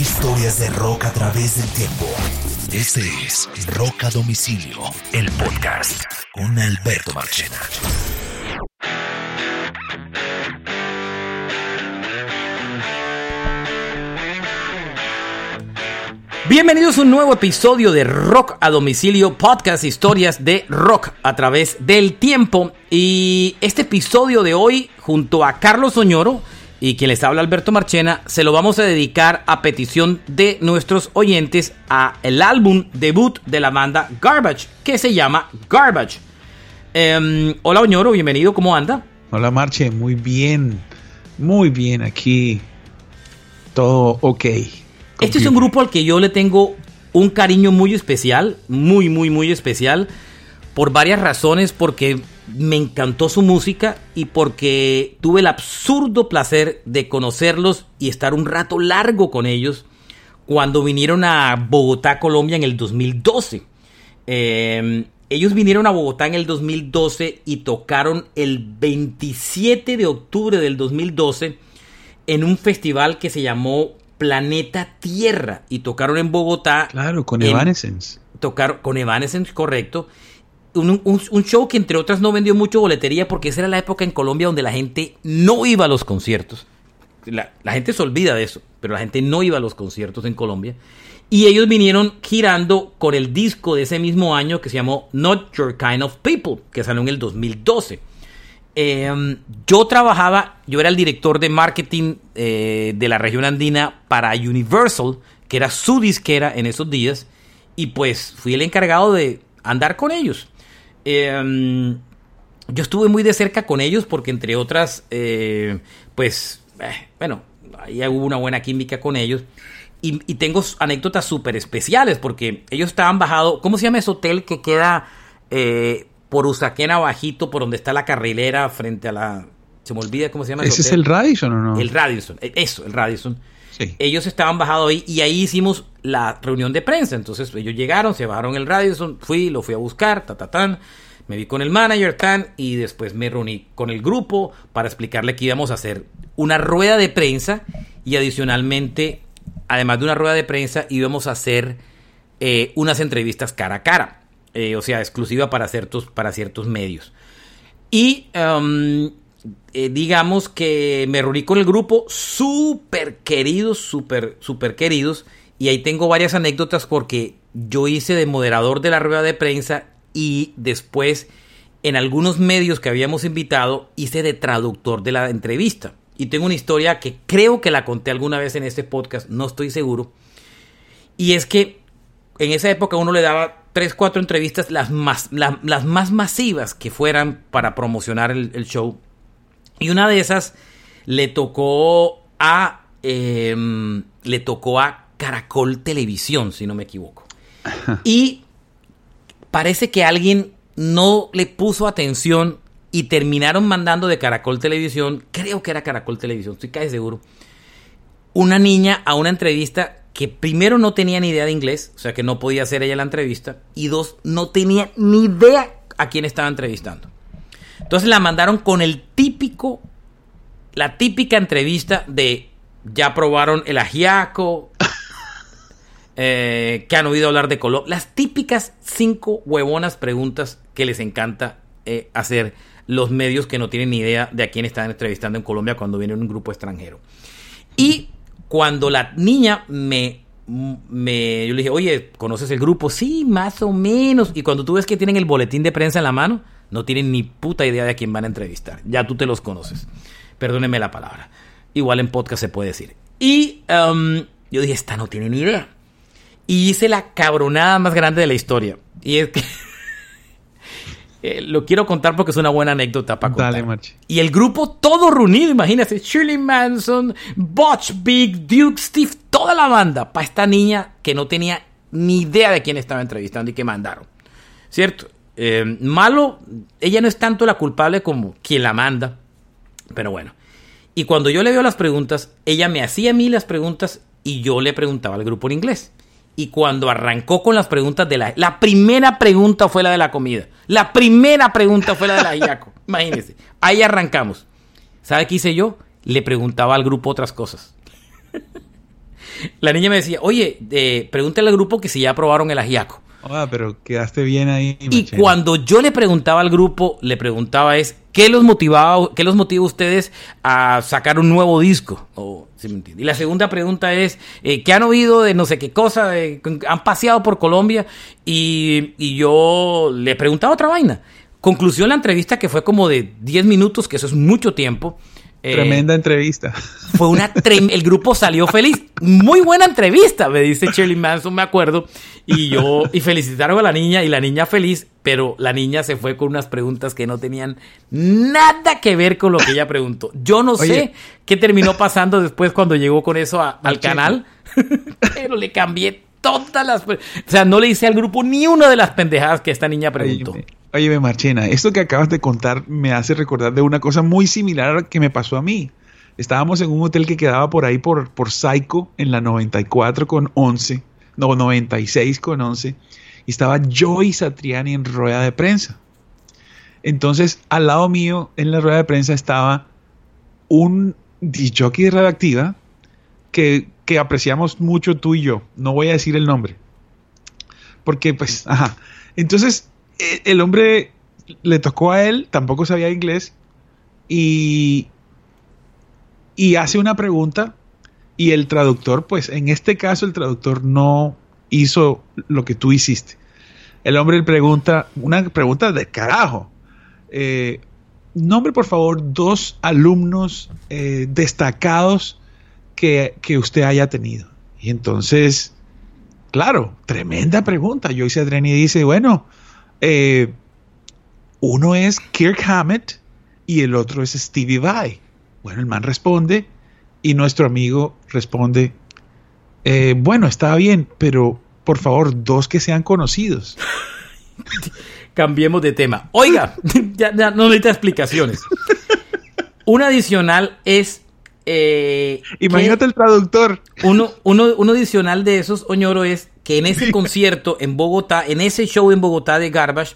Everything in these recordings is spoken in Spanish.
Historias de rock a través del tiempo. Este es Rock a Domicilio, el podcast con Alberto Marchena. Bienvenidos a un nuevo episodio de Rock a Domicilio, podcast historias de rock a través del tiempo. Y este episodio de hoy, junto a Carlos Oñoro y quien les habla Alberto Marchena, se lo vamos a dedicar a petición de nuestros oyentes a el álbum debut de la banda Garbage, que se llama Garbage. Em, hola Oñoro, bienvenido, ¿cómo anda? Hola Marche, muy bien, muy bien aquí, todo ok. Este es un grupo al que yo le tengo un cariño muy especial, muy, muy, muy especial, por varias razones, porque me encantó su música y porque tuve el absurdo placer de conocerlos y estar un rato largo con ellos cuando vinieron a Bogotá, Colombia en el 2012. Eh, ellos vinieron a Bogotá en el 2012 y tocaron el 27 de octubre del 2012 en un festival que se llamó Planeta Tierra y tocaron en Bogotá. Claro, con Evanescence. Tocaron con Evanescence, correcto. Un, un, show que entre otras no vendió mucho boletería porque esa era la época en Colombia donde la gente no iba a los conciertos. La, la, gente se olvida de eso, pero la gente no iba a los conciertos en Colombia. Y ellos vinieron girando con el disco de ese mismo año que se llamó Not Your Kind of People, que salió en el 2012. Eh, yo trabajaba, yo era el director de marketing eh, de la región andina para Universal, que era su disquera en esos días, y pues fui el encargado de andar con ellos. Eh, yo estuve muy de cerca con ellos porque entre otras, eh, pues, eh, bueno, ahí hubo una buena química con ellos. Y, y tengo anécdotas súper especiales porque ellos estaban bajados, ¿cómo se llama ese hotel que queda eh, por Usaquena bajito, por donde está la carrilera, frente a la... Se me olvida cómo se llama. ¿Ese es el Radisson o no? El Radisson, e, eso, el Radisson. Ellos estaban bajados ahí y ahí hicimos la reunión de prensa. Entonces ellos llegaron, se bajaron el Radisson, fui, lo fui a buscar, ta, ta, tan. Me vi con el manager, tan, y después me reuní con el grupo para explicarle que íbamos a hacer una rueda de prensa y adicionalmente, además de una rueda de prensa, íbamos a hacer eh, unas entrevistas cara a cara. Eh, o sea, exclusiva para ciertos, para ciertos medios. Y um, eh, digamos que me reuní con el grupo, súper queridos, súper, súper queridos. Y ahí tengo varias anécdotas porque yo hice de moderador de la rueda de prensa y después en algunos medios que habíamos invitado hice de traductor de la entrevista. Y tengo una historia que creo que la conté alguna vez en este podcast, no estoy seguro. Y es que en esa época uno le daba tres, cuatro entrevistas, las más, más masivas que fueran para promocionar el, show. Y una de esas le tocó a. Eh, le tocó a Caracol Televisión, si no me equivoco. Y parece que alguien no le puso atención y terminaron mandando de Caracol Televisión, creo que era Caracol Televisión, estoy casi seguro, una niña a una entrevista que primero no tenía ni idea de inglés, o sea que no podía hacer ella la entrevista, y dos, no tenía ni idea a quién estaba entrevistando. Entonces la mandaron con el típico, la típica entrevista de ya probaron el ajiaco, eh, que han oído hablar de color, las típicas cinco huevonas preguntas que les encanta eh, hacer los medios que no tienen ni idea de a quién están entrevistando en Colombia cuando viene un grupo extranjero. Y cuando la niña me, me, yo le dije, oye, ¿conoces el grupo? Sí, más o menos. Y cuando tú ves que tienen el boletín de prensa en la mano, no tienen ni puta idea de a quién van a entrevistar. Ya tú te los conoces. Perdóneme la palabra. Igual en podcast se puede decir. Y um, yo dije, esta no tiene ni idea. Y hice la cabronada más grande de la historia. Y es que eh, lo quiero contar porque es una buena anécdota para contar. Dale, Marchi. Y el grupo todo reunido, imagínate, Shirley Manson, Butch Big, Duke, Steve, toda la banda, para esta niña que no tenía ni idea de quién estaba entrevistando y que mandaron. ¿Cierto? Eh, malo, ella no es tanto la culpable como quien la manda, pero bueno. Y cuando yo le veo las preguntas, ella me hacía a mí las preguntas y yo le preguntaba al grupo en inglés. Y cuando arrancó con las preguntas de la... La primera pregunta fue la de la comida. La primera pregunta fue la de la Iaco. Imagínense. Ahí arrancamos. ¿Sabe qué hice yo? Le preguntaba al grupo otras cosas. La niña me decía, oye, eh, pregúntale al grupo que si ya probaron el ajiaco. Ah, pero quedaste bien ahí. Y cuando yo le preguntaba al grupo, le preguntaba es, ¿qué los motivaba, qué los motiva a ustedes a sacar un nuevo disco? y la segunda pregunta es, eh, ¿qué han oído de no sé qué cosa? han paseado por Colombia y, y yo le preguntaba otra vaina. Conclusión la entrevista que fue como de 10 minutos, que eso es mucho tiempo. Eh, Tremenda entrevista. Fue una el grupo salió feliz. Muy buena entrevista, me dice Shirley Manson, me acuerdo. Y yo, y felicitaron a la niña y la niña feliz, pero la niña se fue con unas preguntas que no tenían nada que ver con lo que ella preguntó. Yo no sé qué terminó pasando después cuando llegó con eso al canal, pero le cambié todas las. O sea, no le hice al grupo ni una de las pendejadas que esta niña preguntó. Oye, Marchena, esto que acabas de contar me hace recordar de una cosa muy similar que me pasó a mí. Estábamos en un hotel que quedaba por ahí por, por Psycho en la 94 con 11, no, 96 con 11, y estaba Joey Satriani en rueda de prensa. Entonces, al lado mío, en la rueda de prensa, estaba un jockey de radioactiva que, que apreciamos mucho tú y yo. No voy a decir el nombre. Porque, pues, ajá. Entonces, el hombre le tocó a él, tampoco sabía inglés, y, y hace una pregunta y el traductor, pues en este caso el traductor no hizo lo que tú hiciste. El hombre le pregunta, una pregunta de carajo. Eh, nombre por favor dos alumnos eh, destacados que, que, usted haya tenido. Y entonces, claro, tremenda pregunta. Yo hice Adreni y dice, bueno, eh, uno es Kirk Hammett y el otro es Stevie Vai. Bueno, el man responde y nuestro amigo responde, eh, bueno, está bien, pero por favor, dos que sean conocidos. Cambiemos de tema. Oiga, ya, no necesita explicaciones. Un adicional es... Eh, Imagínate el traductor. Uno, uno, uno adicional de esos, Oñoro, es que en ese concierto en Bogotá, en ese show en Bogotá de Garbage,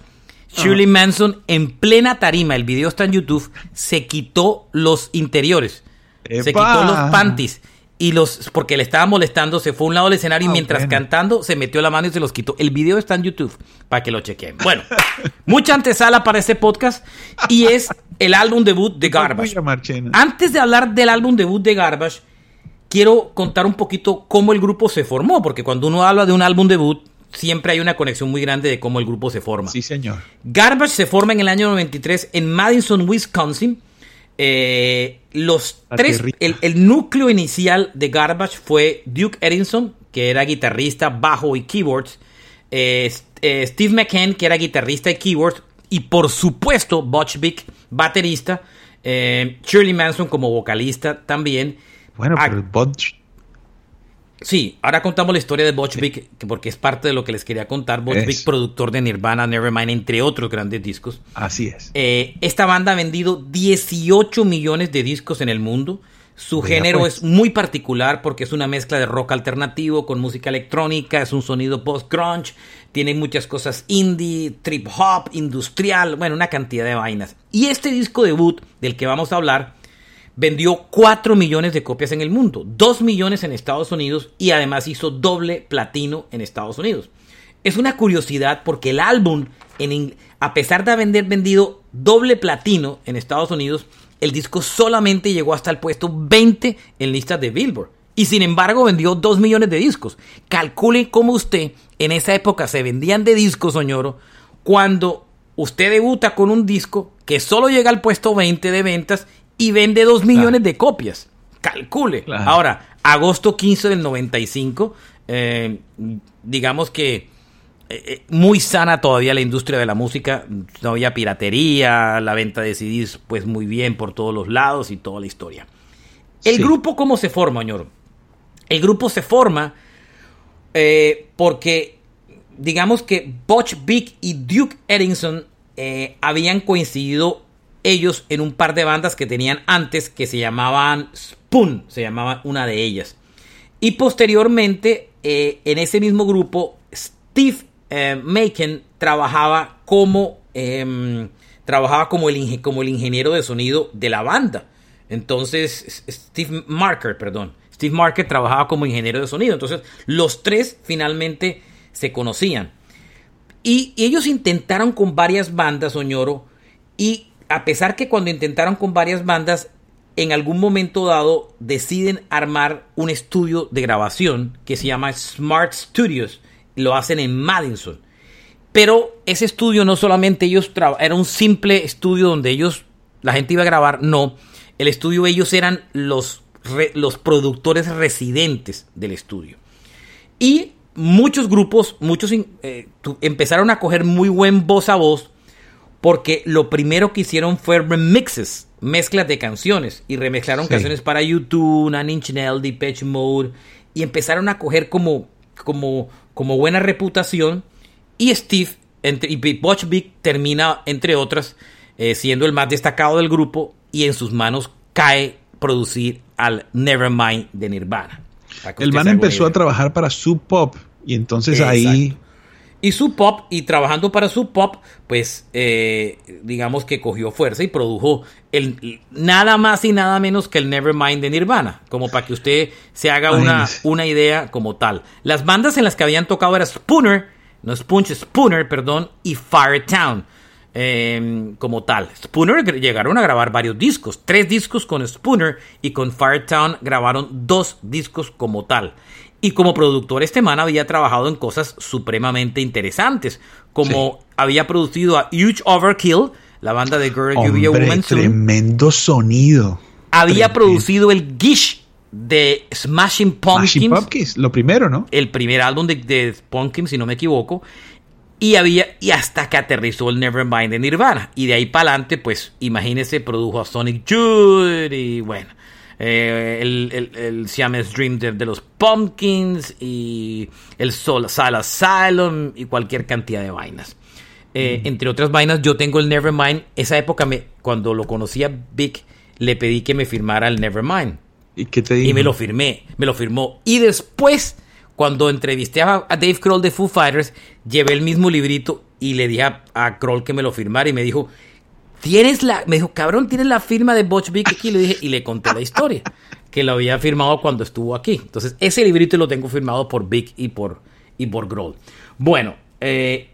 Shirley Manson en plena tarima, el video está en YouTube, se quitó los interiores. Se quitó los panties. Y los, porque le estaba molestando, se fue a un lado del escenario y ah, mientras cantando se metió la mano y se los quitó. El video está en YouTube para que lo chequen. Bueno, mucha antesala para este podcast y es el álbum debut de Garbage. Antes de hablar del álbum debut de Garbage, quiero contar un poquito cómo el grupo se formó, porque cuando uno habla de un álbum debut, siempre hay una conexión muy grande de cómo el grupo se forma. Sí, señor. Garbage se forma en el año 93 en Madison, Wisconsin. Eh, los tres, el, núcleo inicial de Garbage fue Duke Edinson, que era guitarrista, bajo y keyboards. Eh, eh, Steve McCann, que era guitarrista y keyboards. Y por supuesto, Butch Vig, baterista. Shirley Manson como vocalista también. Bueno, pero Butch. Sí, ahora contamos la historia de Butch Vig, porque es parte de lo que les quería contar. Butch Vig, productor de Nirvana, Nevermind, entre otros grandes discos. Así es. Eh, esta banda ha vendido 18 millones de discos en el mundo. Su género pues. es muy particular porque es una mezcla de rock alternativo con música electrónica, es un sonido post-grunge, tiene muchas cosas indie, trip hop, industrial, bueno, una cantidad de vainas. Y este disco debut del que vamos a hablar vendió 4 millones de copias en el mundo, 2 millones en Estados Unidos y además hizo doble platino en Estados Unidos. Es una curiosidad porque el álbum, a pesar de haber vendido doble platino en Estados Unidos, el disco solamente llegó hasta el puesto 20 en listas de Billboard. Y sin embargo vendió 2 millones de discos. Calcule cómo usted en esa época se vendían de discos, soñoro, cuando usted debuta con un disco que solo llega al puesto 20 de ventas y vende 2 millones de copias. Calcule. Ahora, agosto 15 del 95, eh, digamos que eh, eh, muy sana todavía la industria de la música, no había piratería, la venta de CDs pues muy bien por todos los lados y toda la historia. El grupo, ¿cómo se forma, señor? El grupo se forma porque, digamos que Butch Big y Duke Edinson habían coincidido ellos en un par de bandas que tenían antes que se llamaban Spoon, se llamaba una de ellas. Y posteriormente, eh, en ese mismo grupo, Steve eh, Macon trabajaba como, em, trabajaba como el, como el ingeniero de sonido de la banda. Entonces, Steve Marker, perdón. Steve Market trabajaba como ingeniero de sonido. Entonces, los tres finalmente se conocían. Y, ellos intentaron con varias bandas, Oñoro, y a pesar que cuando intentaron con varias bandas, en algún momento dado deciden armar un estudio de grabación que se llama Smart Studios. Lo hacen en Madison. Pero ese estudio no solamente ellos era un simple estudio donde ellos la gente iba a grabar, no. El estudio ellos eran los, los productores residentes del estudio. Y muchos grupos, muchos eh, empezaron a coger muy buen voz a voz porque lo primero que hicieron fue remixes, mezclas de canciones y remezclaron canciones para YouTube, Nine Inch Nails, Depeche Mode y empezaron a coger como, como, como buena reputación y Steve entre, y Butch Big termina, entre otras, eh, siendo el más destacado del grupo y en sus manos cae producir al Nevermind de Nirvana. El man empezó a trabajar para Sub Pop y entonces ahí... Y Sub Pop, y trabajando para Sub Pop, pues eh, digamos que cogió fuerza y produjo el, nada más y nada menos que el Nevermind de Nirvana, como para que usted se haga una, una idea como tal. Las bandas en las que habían tocado era Spooner, no Spunch, Spooner, perdón, y Firetown. Em, como tal. Spooner llegaron a grabar varios discos, tres discos con Spooner y con Firetown grabaron dos discos como tal. Y como productor este man había trabajado en cosas supremamente interesantes, como había producido a Huge Overkill, la banda de Girl You Be a Woman Tremendo sonido. Había producido el Gish de Smashing Pumpkins. Pumpkins, lo primero, ¿no? El primer álbum de, de Pumpkins, si no me equivoco. Y había, y hasta que aterrizó el Nevermind de Nirvana. Y de ahí para adelante, pues, imagínese, produjo a Sonic Youth y bueno. Eh, el, el, el, Siamese Dream de, los Pumpkins y el Soul, Asylum y cualquier cantidad de vainas. Eh, entre otras vainas, yo tengo el Nevermind. Esa época, me, cuando lo conocía Vic, le pedí que me firmara el Nevermind. ¿Y qué te dijo? Y me lo firmé, me lo firmó. Y después cuando entrevisté a, Dave Kroll de Foo Fighters, llevé el mismo librito y le dije a, Kroll que me lo firmara y me dijo, tienes la, me dijo, cabrón, tienes la firma de Butch Vig aquí, le dije, y le conté la historia, que lo había firmado cuando estuvo aquí. Entonces, ese librito lo tengo firmado por Vic y por, y por Grohl. Bueno, eh,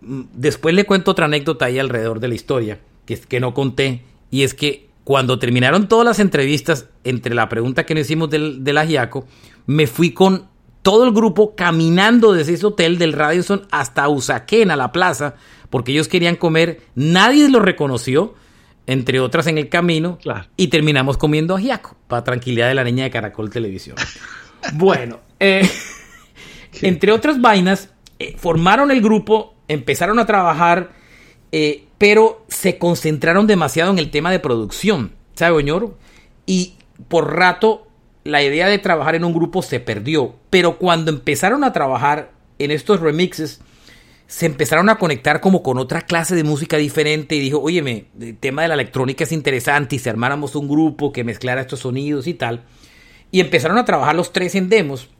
después le cuento otra anécdota ahí alrededor de la historia, que, que no conté, y es que cuando terminaron todas las entrevistas, entre la pregunta que nos hicimos del, del agiaco, me fui con todo el grupo caminando desde ese hotel del Radisson hasta Usaquén, a la plaza, porque ellos querían comer. Nadie los reconoció, entre otras en el camino, y terminamos comiendo ajiaco, para tranquilidad de la niña de Caracol Televisión. bueno, eh, entre otras vainas, eh, formaron el grupo, empezaron a trabajar, eh, pero se concentraron demasiado en el tema de producción, ¿sabe, Oñoro? Y por rato la idea de trabajar en un grupo se perdió, pero cuando empezaron a trabajar en estos remixes, se empezaron a conectar como con otra clase de música diferente y dijo, óyeme, el tema de la electrónica es interesante y si armáramos un grupo que mezclara estos sonidos y tal. Y empezaron a trabajar los tres en demos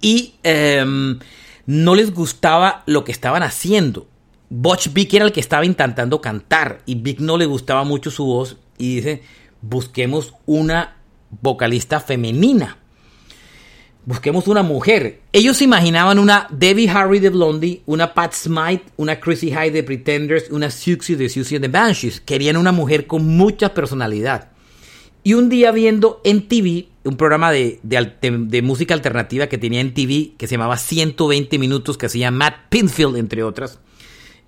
y em, no les gustaba lo que estaban haciendo. Butch Vig era el que estaba intentando cantar y Vic no le gustaba mucho su voz y dice, busquemos una vocalista femenina. Busquemos una mujer. Ellos imaginaban una Debbie Harry de Blondie, una Pat Smythe, una Chrissy High de Pretenders, una Suxy de Susie the Banshees. Querían una mujer con mucha personalidad. Y un día viendo en TV, un programa de, de, música alternativa que tenía en TV, que se llamaba 120 minutos, que hacía Matt Pinfield, entre otras.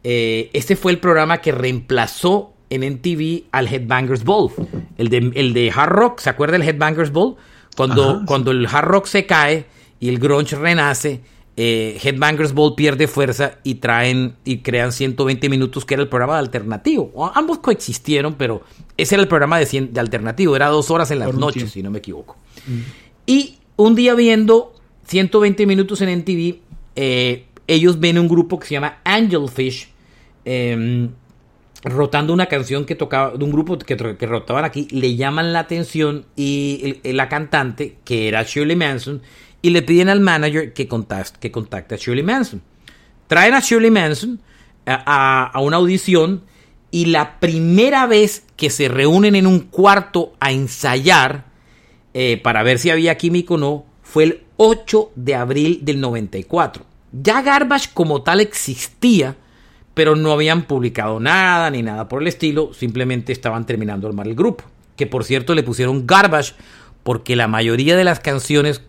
Este fue el programa que reemplazó en MTV al Headbangers Ball, el de, el de Hard Rock, ¿se acuerda del Headbangers Ball? Cuando, cuando el Hard Rock se cae y el grunge renace, eh, Headbangers Ball pierde fuerza y traen y crean 120 minutos, que era el programa de alternativo. Ambos coexistieron, pero ese era el programa de, de alternativo, era dos horas en las noches, si no me equivoco. Mm. Y un día viendo 120 minutos en MTV, eh, ellos ven un grupo que se llama Angelfish. Eh, rotando una canción que tocaba de un grupo que, rotaban aquí, le llaman la atención y la cantante, que era Shirley Manson, y le piden al manager que contacte, que contacte a Shirley Manson. Traen a Shirley Manson a, una audición y la primera vez que se reúnen en un cuarto a ensayar, eh, para ver si había química o no, fue el 8 de abril del 94. Ya Garbage como tal existía, pero no habían publicado nada ni nada por el estilo, simplemente estaban terminando de armar el grupo. Que por cierto le pusieron Garbage porque la mayoría de las canciones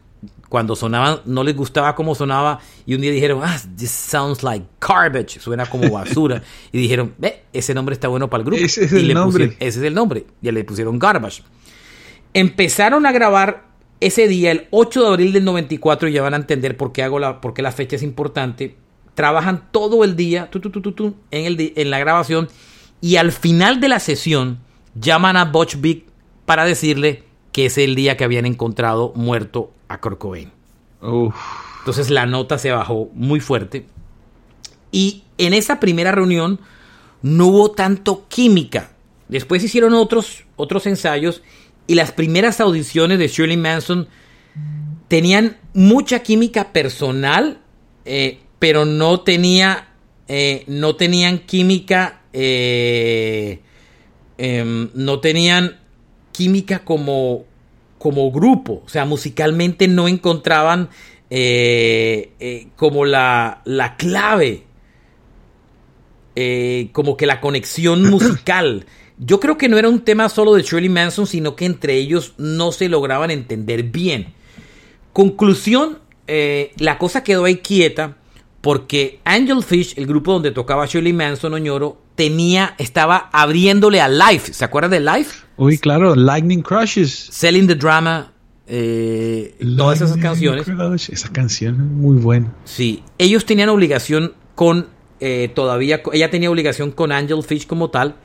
cuando sonaban no les gustaba cómo sonaba y un día dijeron, ah, this sounds like garbage, suena como basura. y dijeron, ve, ese nombre está bueno para el grupo. Ese es el nombre. ese es el nombre. Y le pusieron garbage. Empezaron a grabar ese día, el 8 de abril del 94, y ya van a entender por qué, hago la, por qué la fecha es importante. Trabajan todo el día en, el, en la grabación y al final de la sesión llaman a Butch Big para decirle que es el día que habían encontrado muerto a Kurt Entonces la nota se bajó muy fuerte. Y en esa primera reunión no hubo tanto química. Después hicieron otros, otros ensayos y las primeras audiciones de Shirley Manson tenían mucha química personal, eh, pero no tenía, eh, no tenían química, eh, em, no tenían química como, como grupo, o sea, musicalmente no encontraban eh, como la, la clave, como que la conexión musical. Yo creo que no era un tema solo de Shirley Manson, sino que entre ellos no se lograban entender bien. Conclusión, la cosa quedó ahí quieta porque Angel Fish, el grupo donde tocaba Shirley Manson Oñoro, tenía, estaba abriéndole a Life. ¿Se acuerdan de Life? Uy, claro, Lightning Crushes. Selling the Drama. Eh, todas esas canciones. Esa canción es muy buena. Sí, ellos tenían obligación con, eh, todavía, ella tenía obligación con Angel Fish como tal.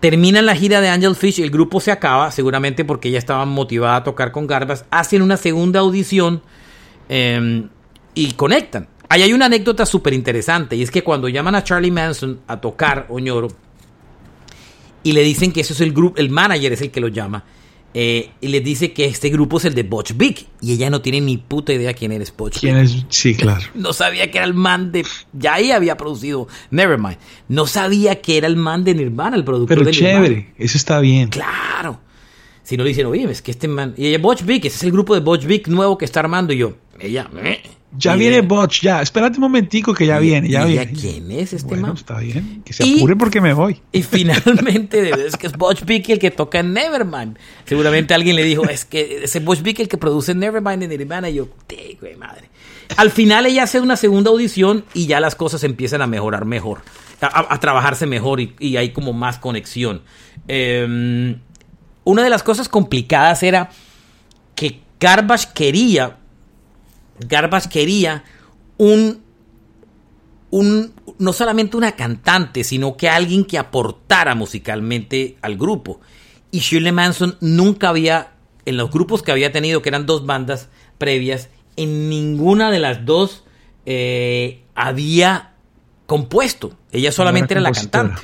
Terminan la gira de Angel Fish, el grupo se acaba, seguramente porque ella estaba motivada a tocar con Garbas. Hacen una segunda audición em, y conectan. Ahí hay una anécdota súper interesante y es que cuando llaman a Charlie Manson a tocar Oñoro y le dicen que ese es el grupo, el manager es el que lo llama, eh, y les dice que este grupo es el de Butch Big y ella no tiene ni puta idea quién eres Butch ¿Quién es? Sí, claro. no sabía que era el man de... Ya ahí había producido Nevermind. No sabía que era el man de Nirvana, el productor Pero chévere, eso está bien. Claro. Si no le dicen, oye, es que este man... Y ella, Butch Big, ese es el grupo de Butch Big nuevo que está armando. Y yo, ella... Ya viene Botch, ya. Espérate un momentico que ya viene, ya viene. ¿Quién es este bueno, está bien. Que se apure porque me voy. Y finalmente, es que es Butch Vig el que toca en Nevermind. Seguramente alguien le dijo, es que ese Butch Vig el que produce Nevermind en Nirvana. Y yo, güey, madre. Al final ella hace una segunda audición y ya las cosas empiezan a mejorar mejor. A, trabajarse mejor y, hay como más conexión. Em, una de las cosas complicadas era que Garbage quería Garbage quería un, un, no solamente una cantante, sino que alguien que aportara musicalmente al grupo. Y Shirley Manson nunca había, en los grupos que había tenido, que eran dos bandas previas, en ninguna de las dos eh, había compuesto. Ella solamente era, la cantante.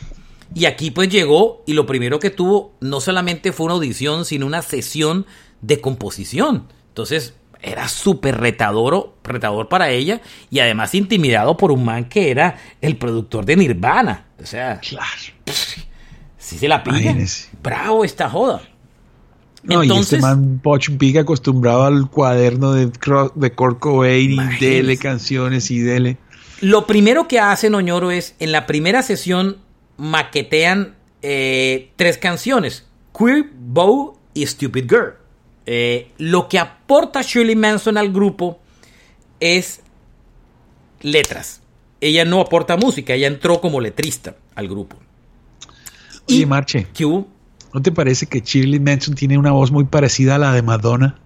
Y aquí pues llegó y lo primero que tuvo no solamente fue una audición, sino una sesión de composición. Entonces, era súper retador, retador para ella y además intimidado por un man que era el productor de Nirvana. O sea, claro. Si se la pide. Bravo esta joda. No, Entonces, y este man Poch Big acostumbrado al cuaderno de, de Kurt y dele canciones y dele. Lo primero que hace Noñoro es, en la primera sesión, maquetean eh, tres canciones. Queer, Bow y Stupid Girl. Eh, lo que aporta Shirley Manson al grupo es letras. Ella no aporta música, ella entró como letrista al grupo. y Marche, ¿no te parece que Shirley Manson tiene una voz muy parecida a la de Madonna?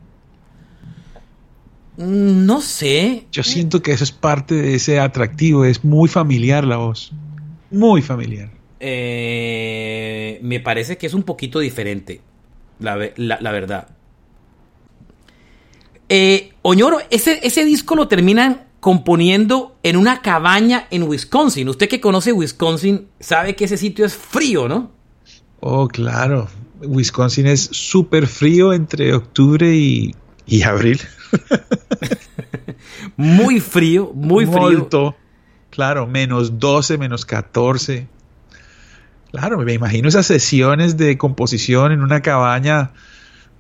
Mm, no sé. Yo siento que eso es parte de ese atractivo, es muy familiar la voz. Muy familiar. Eh, me parece que es un poquito diferente, la verdad. Eh, Oñoro, ese, ese disco lo terminan componiendo en una cabaña en Wisconsin. Usted que conoce Wisconsin sabe que ese sitio es frío, ¿no? Oh, claro. Wisconsin es súper frío entre octubre y, abril. muy frío, muy frío. Claro, menos 12, menos 14. Claro, me imagino esas sesiones de composición en una cabaña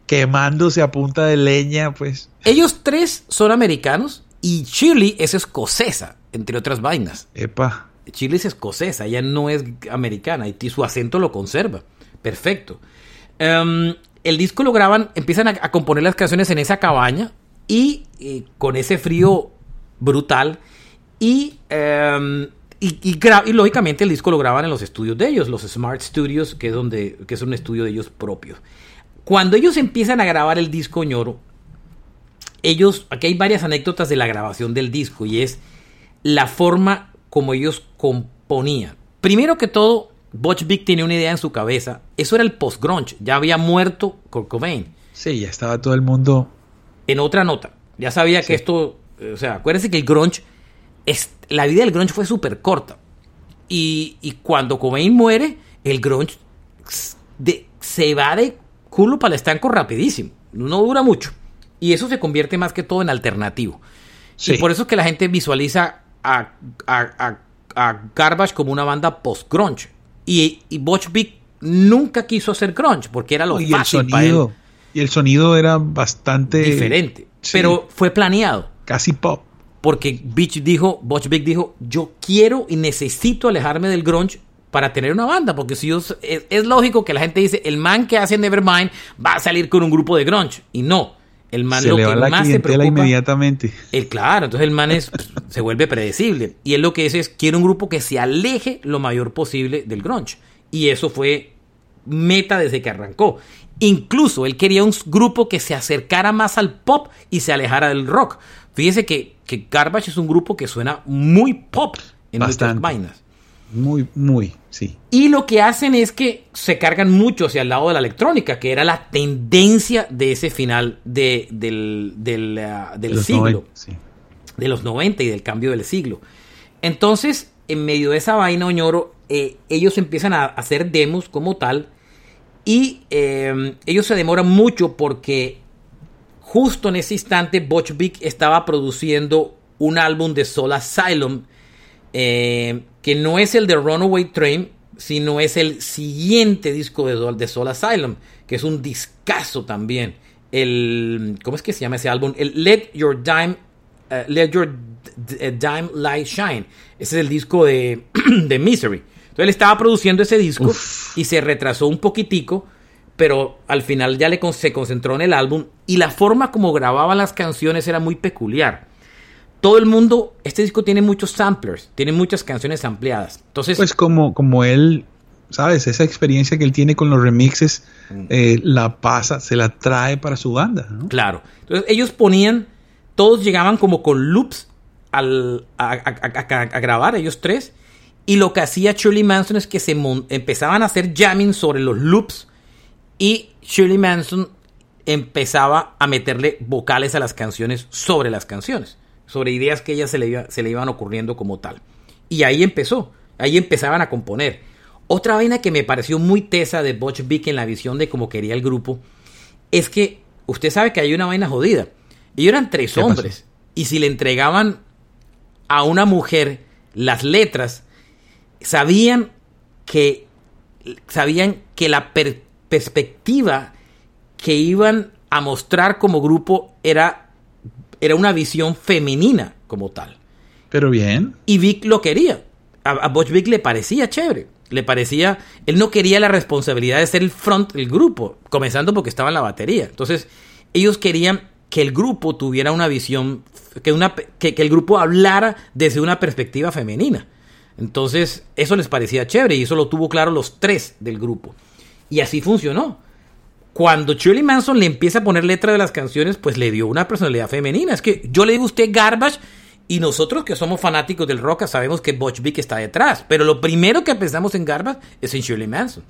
quemándose a punta de leña, pues. Ellos tres son americanos y Shirley es escocesa, entre otras vainas. Epa. Shirley es escocesa, ella no es americana y su acento lo conserva. Perfecto. Em, el disco lo graban, empiezan a, componer las canciones en esa cabaña y eh, con ese frío brutal y, em, y, lógicamente el disco lo graban en los estudios de ellos, los Smart Studios, que es, donde, que es un estudio de ellos propios. Cuando ellos empiezan a grabar el disco ñoro, ellos, aquí hay varias anécdotas de la grabación del disco y es la forma como ellos componían. Primero que todo, Butch Vig tenía una idea en su cabeza. Eso era el post-grunge. Ya había muerto Kurt Cobain. Sí, ya estaba todo el mundo. En otra nota. Ya sabía que esto. O sea, acuérdense que el grunge. Es, la vida del grunge fue súper corta. Y, cuando Cobain muere, el grunge se va de culo para el estanco rapidísimo. No dura mucho. Y eso se convierte más que todo en alternativo. Y por eso es que la gente visualiza a, a, a, Garbage como una banda post-grunge. Y, y Butch Vig nunca quiso hacer grunge porque era lo y fácil el sonido, Y el sonido era bastante... Diferente. Pero fue planeado. Casi pop. Porque Butch dijo, Butch Vig dijo, yo quiero y necesito alejarme del grunge para tener una banda, porque si es, es, lógico que la gente dice, el man que hace Nevermind va a salir con un grupo de grunge, y no, el man se lo le va que la más se preocupa, inmediatamente. El, claro, entonces el man es, se vuelve predecible. Y él lo que dice es, quiero un grupo que se aleje lo mayor posible del grunge. Y eso fue meta desde que arrancó. Incluso él quería un grupo que se acercara más al pop y se alejara del rock. Fíjese que, que Garbage es un grupo que suena muy pop en nuestras vainas. Muy, muy, sí. Y lo que hacen es que se cargan mucho hacia el lado de la electrónica, que era la tendencia de ese final de, del, del, ah, siglo. De los 90 y del cambio del siglo. Entonces, en medio de esa vaina, Oñoro, eh, ellos empiezan a hacer demos como tal. Y em, ellos se demoran mucho porque justo en ese instante Butch Vig estaba produciendo un álbum de Soul Asylum eh, que no es el de Runaway Train, sino es el siguiente disco de, de Soul Asylum, que es un discazo también. El, ¿Cómo es que se llama ese álbum? El Let Your Dime, eh, Let Your eh, Dime Light Shine. Ese es el disco de, de Misery. Entonces él estaba produciendo ese disco y se retrasó un poquitico, pero al final ya le, se concentró en el álbum y la forma como grababa las canciones era muy peculiar todo el mundo, este disco tiene muchos samplers, tiene muchas canciones ampliadas. Entonces, pues como, como él, sabes, esa experiencia que él tiene con los remixes, mm. eh, la pasa, se la trae para su banda. Claro. Entonces ellos ponían, todos llegaban como con loops al, a, grabar, ellos tres. Y lo que hacía Shirley Manson es que se empezaban a hacer jamming sobre los loops y Shirley Manson empezaba a meterle vocales a las canciones sobre las canciones sobre ideas que ella se le, se le iban ocurriendo como tal. Y ahí empezó, ahí empezaban a componer. Otra vaina que me pareció muy tesa de Butch Vig en la visión de cómo quería el grupo es que usted sabe que hay una vaina jodida. Ellos eran tres hombres y si le entregaban a una mujer las letras, sabían que sabían que la perspectiva que iban a mostrar como grupo era era una visión femenina como tal. Pero bien. Y Vic lo quería. A, a Butch Vic le parecía chévere. Le parecía. Él no quería la responsabilidad de ser el front del grupo. Comenzando porque estaba en la batería. Entonces, ellos querían que el grupo tuviera una visión. Que, una, que, que el grupo hablara desde una perspectiva femenina. Entonces, eso les parecía chévere. Y eso lo tuvo claro los tres del grupo. Y así funcionó cuando Shirley Manson le empieza a poner letra de las canciones, pues le dio una personalidad femenina. Es que yo le digo a usted Garbage y nosotros que somos fanáticos del rock sabemos que Butch Vig está detrás. Pero lo primero que pensamos en Garbage es en Shirley Manson.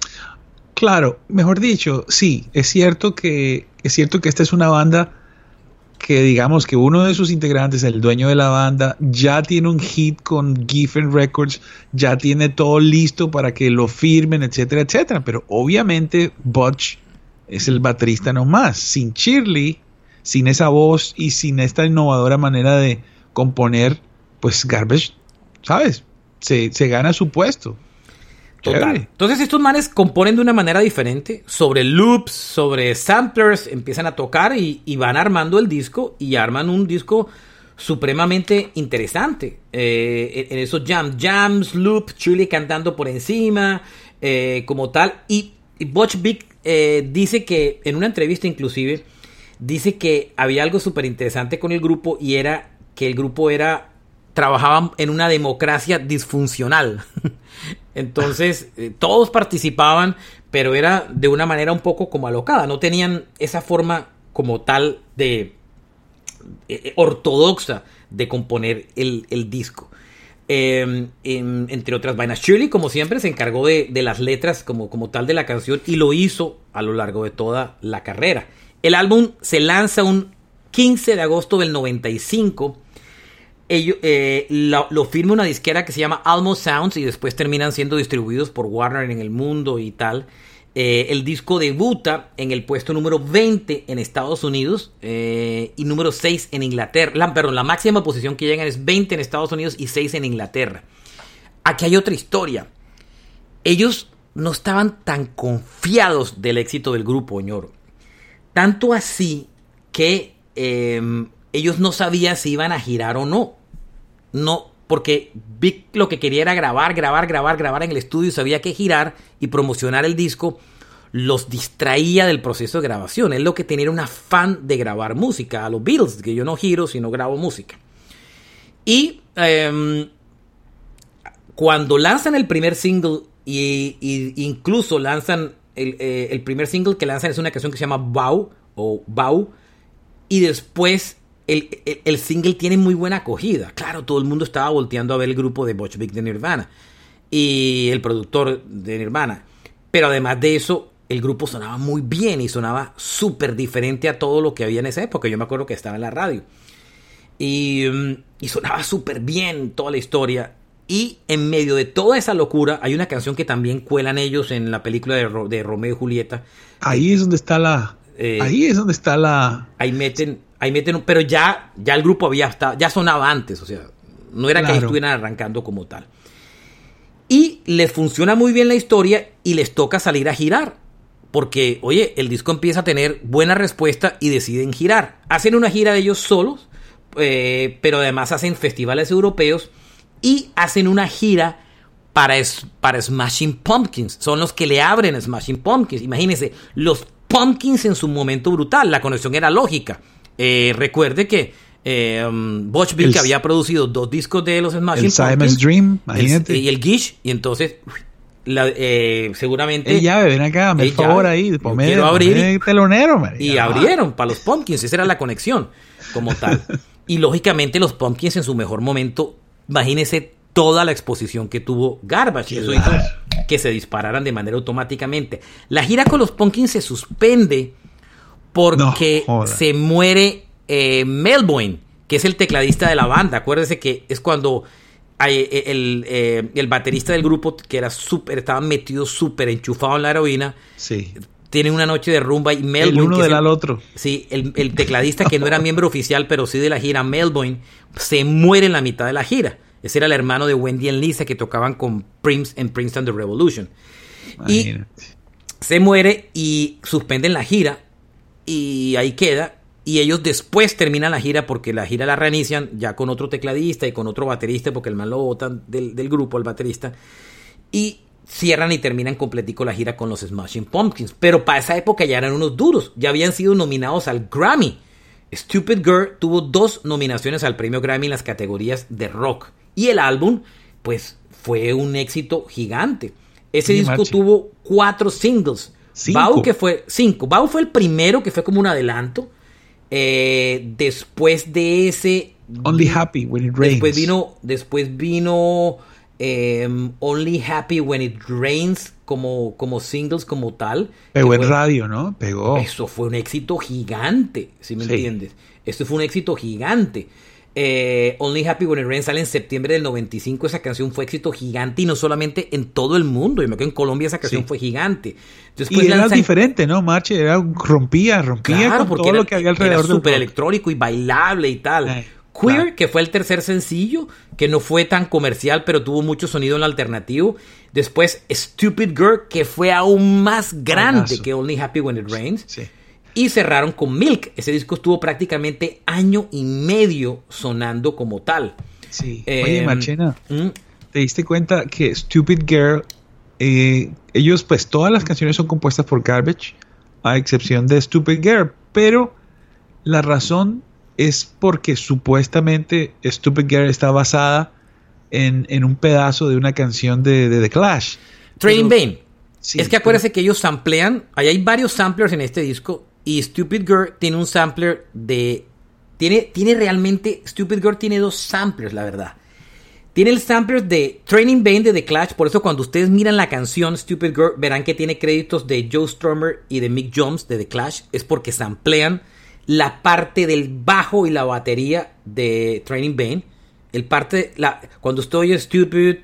Claro, mejor dicho, sí, es cierto que es cierto que esta es una banda que digamos que uno de sus integrantes, el dueño de la banda, ya tiene un hit con Giffen Records, ya tiene todo listo para que lo firmen, etcétera, etcétera. Pero obviamente Butch es el baterista nomás. Sin Shirley, sin esa voz y sin esta innovadora manera de componer, pues Garbage, ¿sabes? Se, gana su puesto. Total. Entonces estos manes componen de una manera diferente, sobre loops, sobre samplers, empiezan a tocar y, van armando el disco y arman un disco supremamente interesante. Eh, en esos jams, jams, loops, Chile cantando por encima, eh, como tal. Y, Butch Big eh, dice que, en una entrevista inclusive, dice que había algo súper interesante con el grupo y era que el grupo era trabajaban en una democracia disfuncional. Entonces, eh, todos participaban, pero era de una manera un poco como alocada. No tenían esa forma como tal de eh, ortodoxa de componer el, disco. Em, em, entre otras vainas, Shirley, como siempre, se encargó de, las letras como, como tal de la canción y lo hizo a lo largo de toda la carrera. El álbum se lanza un 15 de agosto del 95 ellos, eh, lo, firma una disquera que se llama Almo Sounds y después terminan siendo distribuidos por Warner en el mundo y tal. Eh, el disco debuta en el puesto número 20 en Estados Unidos eh, y número 6 en Inglaterra. La, perdón, la máxima posición que llegan es 20 en Estados Unidos y 6 en Inglaterra. Aquí hay otra historia. Ellos no estaban tan confiados del éxito del grupo, señor. Tanto así que em, ellos no sabían si iban a girar o no no, porque lo que quería era grabar, grabar, grabar, grabar en el estudio, sabía que girar y promocionar el disco los distraía del proceso de grabación. Él lo que tenía un afán de grabar música, a los Beatles, que yo no giro, sino grabo música. Y em, cuando lanzan el primer single, y, incluso lanzan el, eh, el, primer single que lanzan es una canción que se llama Bow, o Bow, y después el, single tiene muy buena acogida. Claro, todo el mundo estaba volteando a ver el grupo de Butch Vig de Nirvana y el productor de Nirvana. Pero además de eso, el grupo sonaba muy bien y sonaba súper diferente a todo lo que había en esa época. Yo me acuerdo que estaba en la radio. Y, mm, sonaba súper bien toda la historia. Y en medio de toda esa locura, hay una canción que también cuelan ellos en la película de, de Romeo y Julieta. Ahí es donde está la. Eh, ahí es donde está la. Ahí meten ahí meten, pero ya, ya el grupo había estado, ya sonaba antes, o sea, no era que estuvieran arrancando como tal. Y les funciona muy bien la historia y les toca salir a girar. Porque, oye, el disco empieza a tener buena respuesta y deciden girar. Hacen una gira de ellos solos, eh, pero además hacen festivales europeos y hacen una gira para, para Smashing Pumpkins. Son los que le abren Smashing Pumpkins. Imagínense, los Pumpkins en su momento brutal. La conexión era lógica. Eh, recuerde que eh, um, Butch Vig había producido dos discos de los Smashing el Simon's Dream, imagínate. y el Gish, y entonces eh, seguramente. ya, ven acá, me favor ahí, quiero abrir telonero, Y abrieron para los Pumpkins, esa era la conexión como tal. y lógicamente los Pumpkins en su mejor momento, imagínese toda la exposición que tuvo Garbage, y eso hizo que se dispararan de manera automáticamente. La gira con los Pumpkins se suspende porque se muere eh, Melbourne, que es el tecladista de la banda. Acuérdese que es cuando eh, el, eh, el, baterista del grupo, que era súper, estaba metido súper enchufado en la heroína. Sí. Tiene una noche de rumba y Melbourne. El uno del al otro. Sí, el, tecladista que no era miembro oficial, pero sí de la gira, Melbourne, se muere en la mitad de la gira. Ese era el hermano de Wendy y Lisa que tocaban con Prince en Princeton The Revolution. Y se muere y suspenden la gira y ahí queda. Y ellos después terminan la gira porque la gira la reinician ya con otro tecladista y con otro baterista porque el man lo botan del, grupo, el baterista. Y cierran y terminan completico la gira con los Smashing Pumpkins. Pero para esa época ya eran unos duros, ya habían sido nominados al Grammy. Stupid Girl tuvo dos nominaciones al premio Grammy en las categorías de rock. Y el álbum, pues, fue un éxito gigante. Ese disco tuvo cuatro singles. Bau que fue cinco. Bau fue el primero que fue como un adelanto. Eh, después de ese. Only Happy When It Rains. Después vino. Después vino. Em, Only Happy When It Rains como, como singles como tal. Pegó en radio, ¿no? Pegó. Eso fue un éxito gigante, si me entiendes. Esto fue un éxito gigante. Eh, Only Happy When It Rains sale en septiembre del 95. Esa canción fue éxito gigante y no solamente en todo el mundo. Yo me acuerdo en Colombia esa canción fue gigante. y era diferente, ¿no? Marche era rompía, rompía claro, porque todo lo que había alrededor. Era súper electrónico y bailable y tal. Queer, que fue el tercer sencillo, que no fue tan comercial, pero tuvo mucho sonido en lo alternativo. Después Stupid Girl, que fue aún más grande que Only Happy When It Rains. Y cerraron con Milk. Ese disco estuvo prácticamente año y medio sonando como tal. Sí. Oye, em, Machena, ¿Mm? ¿te diste cuenta que Stupid Girl, eh, ellos pues todas las canciones son compuestas por Garbage, a excepción de Stupid Girl, pero la razón es porque supuestamente Stupid Girl está basada en, un pedazo de una canción de, The Clash. Training Bane. es que acuérdese que ellos samplean, ahí hay varios samplers en este disco y Stupid Girl tiene un sampler de... Tiene, tiene realmente, Stupid Girl tiene dos samplers, la verdad. Tiene el sampler de Training Bane de The Clash, por eso cuando ustedes miran la canción Stupid Girl verán que tiene créditos de Joe Strummer y de Mick Jones de The Clash, es porque samplean la parte del bajo y la batería de Training Bane. El parte, la, cuando estoy stupid,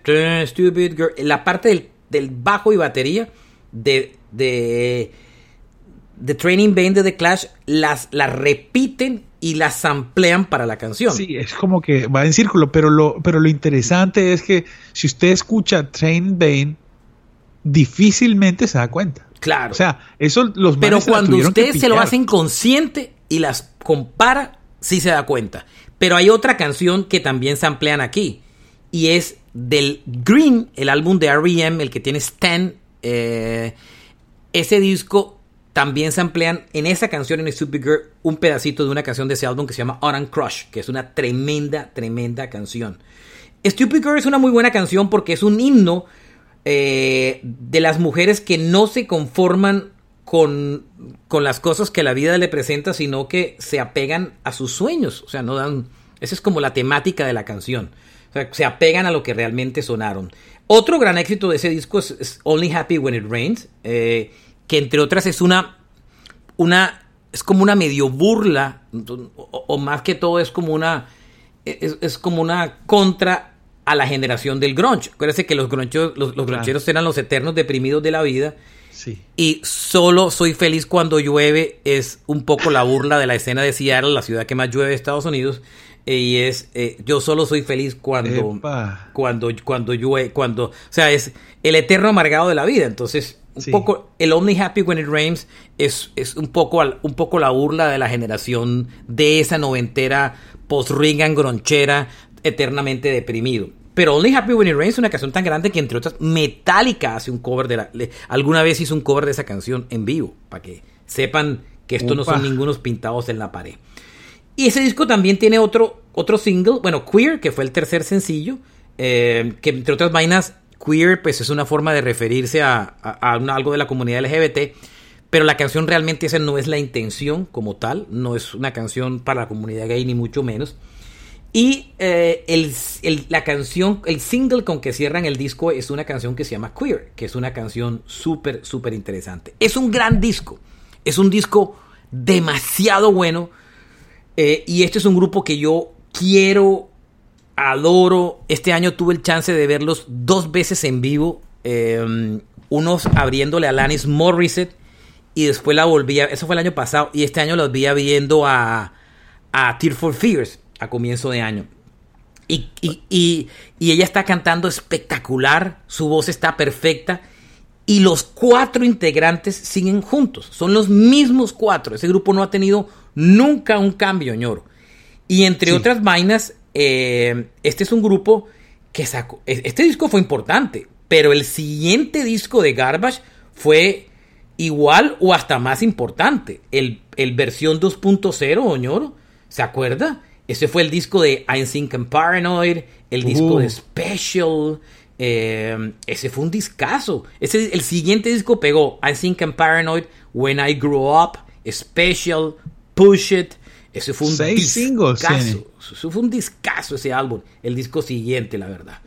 stupid girl, la parte del, bajo y batería de, de, de Training Bane de The Clash las, las repiten y las samplean para la canción. Sí, es como que va en círculo, pero lo, pero lo interesante es que si usted escucha Training Bane, difícilmente se da cuenta. Claro. O sea, eso los Pero cuando ustedes se lo hacen consciente, y las compara, sí se da cuenta. Pero hay otra canción que también se amplían aquí. Y es del Green, el álbum de R.E.M., el que tiene Stan. Eh, ese disco también se amplían en esa canción, en Stupid Girl, un pedacito de una canción de ese álbum que se llama On Crush, que es una tremenda, tremenda canción. Stupid Girl es una muy buena canción porque es un himno eh, de las mujeres que no se conforman con, las cosas que la vida le presenta, sino que se apegan a sus sueños. O sea, no dan. Esa es como la temática de la canción. O sea, se apegan a lo que realmente sonaron. Otro gran éxito de ese disco es, Only Happy When It Rains, eh, que entre otras es una, una, es como una medio burla, o, más que todo es como una, es, como una contra a la generación del grunge. Acuérdense que los, gruncheros, los, los eran los eternos deprimidos de la vida. Y solo soy feliz cuando llueve es un poco la burla de la escena de Seattle, la ciudad que más llueve de Estados Unidos. Eh, y es eh, yo solo soy feliz cuando cuando cuando llueve cuando o sea es el eterno amargado de la vida. Entonces un poco el only happy when it rains es, es un poco un poco la burla de la generación de esa noventera post Reagan gronchera eternamente deprimido pero Only Happy When It Rains es una canción tan grande que, entre otras, Metallica hace un cover de la. alguna vez hizo un cover de esa canción en vivo, para que sepan que estos no son ningunos pintados en la pared. Y ese disco también tiene otro, otro single, bueno, Queer, que fue el tercer sencillo, eh, que entre otras vainas, Queer, pues es una forma de referirse a, algo de la comunidad LGBT. Pero la canción realmente esa no es la intención como tal, no es una canción para la comunidad gay ni mucho menos. Y eh, la canción, el single con que cierran el disco es una canción que se llama Queer, que es una canción súper, súper interesante. Es un gran disco, es un disco demasiado bueno. Eh, y este es un grupo que yo quiero, adoro. Este año tuve el chance de verlos dos veces en vivo. Eh, unos abriéndole a Alanis Morissette y después la volví a, eso fue el año pasado, y este año los vi viendo a, a Tear for Fears a comienzo de año. Y, y, ella está cantando espectacular, su voz está perfecta y los cuatro integrantes siguen juntos, son los mismos cuatro, ese grupo no ha tenido nunca un cambio, ñoro. Y entre otras vainas, eh, este es un grupo que sacó, e, este disco fue importante, pero el siguiente disco de Garbage fue igual o hasta más importante, el, el versión 2.0, ñoro, ¿se acuerda? Ese fue el disco de I'm Thinking Paranoid, el disco de uh. Special. Eh, ese fue un discazo. Ese, el siguiente disco pegó I'm Thinking Paranoid, When I Grew Up, Special, Push It. Ese fue un discazo. Eso fue un discazo ese álbum. El disco siguiente, la verdad.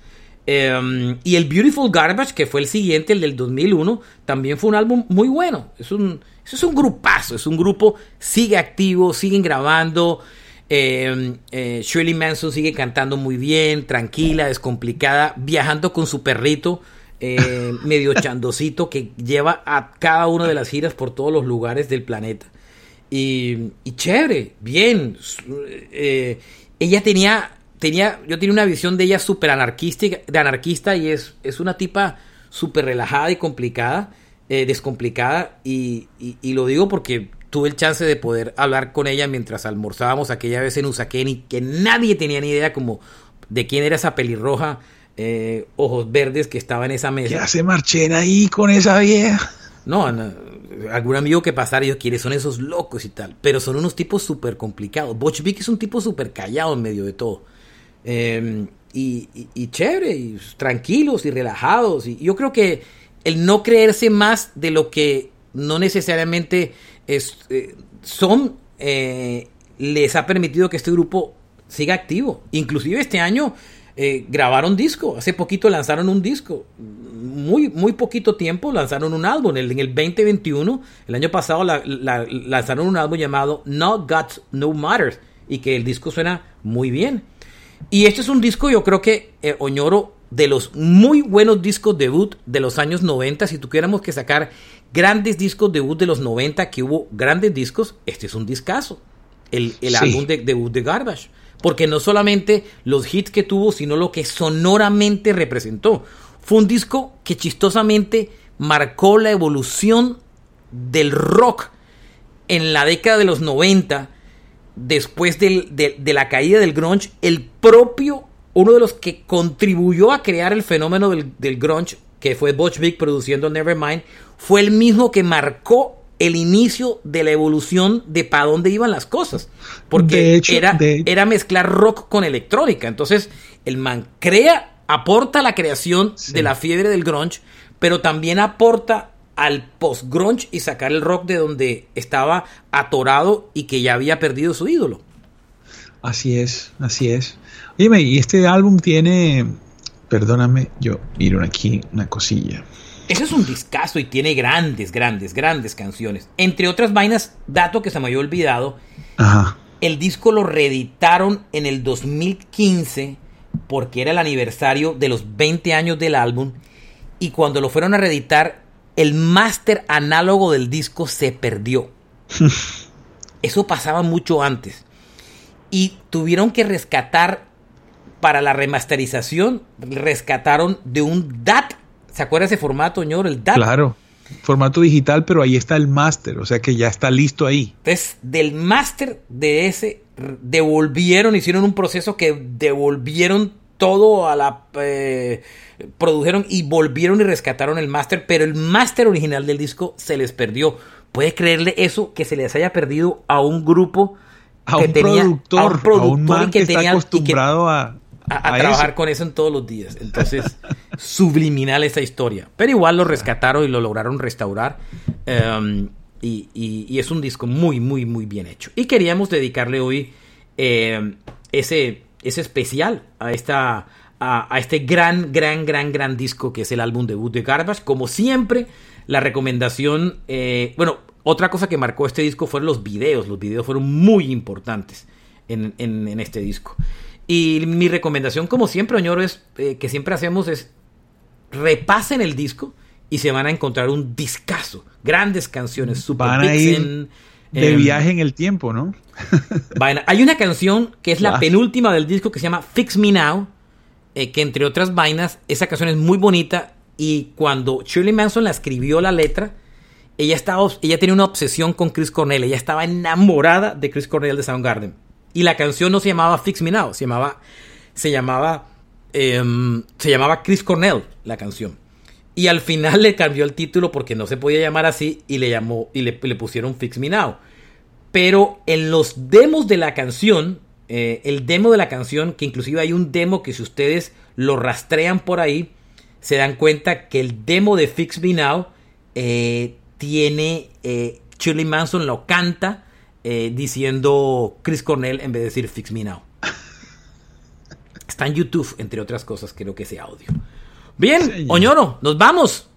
Em, y el Beautiful Garbage, que fue el siguiente, el del 2001, también fue un álbum muy bueno. Es un, es un grupazo, es un grupo, sigue activo, siguen grabando. Eh, eh, Shirley Manson sigue cantando muy bien, tranquila, descomplicada, viajando con su perrito, eh, medio chandosito, que lleva a cada una de las giras por todos los lugares del planeta. Y, chévere, bien. Ella tenía, tenía, yo tenía una visión de ella súper anarquista, de anarquista y es, es una tipa súper relajada y complicada, eh, descomplicada y, y, lo digo porque tuve el chance de poder hablar con ella mientras almorzábamos aquella vez en Usaquén y que nadie tenía ni idea como de quién era esa pelirroja, eh, ojos verdes que estaba en esa mesa. ¿Qué hace Marchena ahí con esa vieja? No, algún amigo que pasara y yo, quiere son esos locos y tal? Pero son unos tipos súper complicados. Butch es un tipo súper callado en medio de todo. Em, y, y, chévere, y tranquilos y relajados. Y yo creo que el no creerse más de lo que no necesariamente es, eh, son, eh, les ha permitido que este grupo siga activo. Inclusive este año eh, grabaron disco, hace poquito lanzaron un disco, muy, muy poquito tiempo lanzaron un álbum, en el 2021, el año pasado lanzaron un álbum llamado No Guts, No Matters, y que el disco suena muy bien. Y este es un disco, yo creo que Oñoro, de los muy buenos discos debut de los años 90, si tuviéramos que sacar grandes discos debut de los 90, que hubo grandes discos, este es un discazo. El, álbum de debut de Garbage. Porque no solamente los hits que tuvo, sino lo que sonoramente representó. Fue un disco que chistosamente marcó la evolución del rock en la década de los 90, después de, la caída del grunge, el propio, uno de los que contribuyó a crear el fenómeno del, grunge, que fue Butch Vig produciendo Nevermind, fue el mismo que marcó el inicio de la evolución de para dónde iban las cosas. Porque era, era mezclar rock con electrónica. Entonces, el man crea, aporta la creación de la fiebre del grunge, pero también aporta al post-grunge y sacar el rock de donde estaba atorado y que ya había perdido su ídolo. Así es, así es. Dime, y este álbum tiene, perdóname, yo miro aquí una cosilla. Ese es un discazo y tiene grandes, grandes, grandes canciones. Entre otras vainas, dato que se me había olvidado, el disco lo reeditaron en el 2015 porque era el aniversario de los 20 años del álbum y cuando lo fueron a reeditar, el máster análogo del disco se perdió. Eso pasaba mucho antes. Y tuvieron que rescatar para la remasterización, rescataron de un DAT ¿Se acuerda ese formato, señor? El DAT. Claro, formato digital, pero ahí está el máster, o sea que ya está listo ahí. Entonces, del máster de ese, devolvieron, hicieron un proceso que devolvieron todo a la... Eh, produjeron y volvieron y rescataron el máster, pero el máster original del disco se les perdió. ¿Puede creerle eso que se les haya perdido a un grupo a que un tenía, productor, a un productor que, está acostumbrado a a, trabajar con eso en todos los días. Entonces, subliminal esa historia. Pero igual lo rescataron y lo lograron restaurar. Em, y, es un disco muy, muy, muy bien hecho. Y queríamos dedicarle hoy em, ese, ese especial a esta. A, este gran, gran, gran, gran disco que es el álbum debut de Garbage. Como siempre, la recomendación. Eh, bueno, otra cosa que marcó este disco fueron los videos. Los videos fueron muy importantes en, en este disco. Y mi recomendación, como siempre, Oñoro, es eh, que siempre hacemos es repasen el disco y se van a encontrar un discazo. Grandes canciones, super Van a ir de em, viaje en el tiempo, ¿no? Hay una canción que es la penúltima del disco que se llama Fix Me Now, eh, que entre otras vainas, esa canción es muy bonita y cuando Shirley Manson la escribió la letra, ella, estaba, ella tenía una obsesión con Chris Cornell, ella estaba enamorada de Chris Cornell de Soundgarden. Y la canción no se llamaba Fix Me Now, se llamaba, se llamaba, em, se llamaba Chris Cornell, la canción. Y al final le cambió el título porque no se podía llamar así y le llamó y le, pusieron Fix Me Now. Pero en los demos de la canción, eh, el demo de la canción, que inclusive hay un demo que si ustedes lo rastrean por ahí, se dan cuenta que el demo de Fix Me Now eh, tiene, eh, Shirley Manson lo canta eh, diciendo Chris Cornell en vez de decir Fix Me Now. Está en YouTube, entre otras cosas, creo que ese audio. Bien, Oñoro, nos vamos.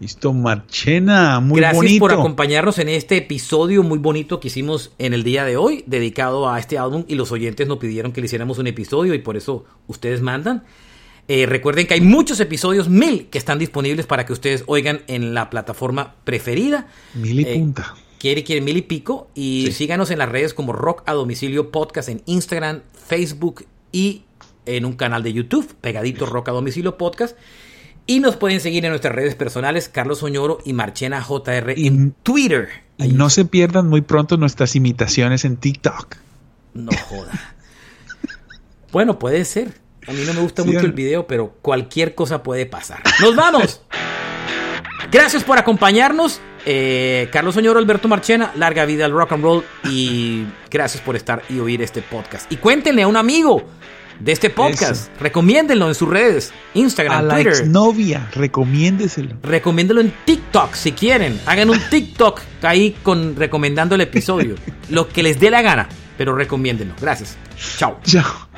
Listo, Marchena, muy Gracias por acompañarnos en este episodio muy bonito que hicimos en el día de hoy, dedicado a este álbum. Y los oyentes nos pidieron que le hiciéramos un episodio y por eso ustedes mandan. Eh, recuerden que hay muchos episodios, mil, que están disponibles para que ustedes oigan en la plataforma preferida. Mil y eh, punta quiere, quiere mil y pico. Y síganos en las redes como Rock a Domicilio Podcast en Instagram, Facebook y en un canal de YouTube, pegadito Rock a Domicilio Podcast. Y nos pueden seguir en nuestras redes personales, Carlos Oñoro y Marchena JR en Twitter. Y no se pierdan muy pronto nuestras imitaciones en TikTok. No joda. bueno, puede ser. A mí no me gusta mucho el video, pero cualquier cosa puede pasar. ¡Nos vamos! Gracias por acompañarnos. Eh, Carlos Oñoro, Alberto Marchena, larga vida al rock and roll y gracias por estar y oír este podcast. Y cuéntenle a un amigo de este podcast. Recomiéndenlo en sus redes, Instagram, a Twitter. La exnovia, recomiéndeselo. Recomiéndelo en TikTok si quieren. Hagan un TikTok ahí con recomendando el episodio. Lo que les dé la gana, pero recomiéndenlo. Gracias. Chao. Chao.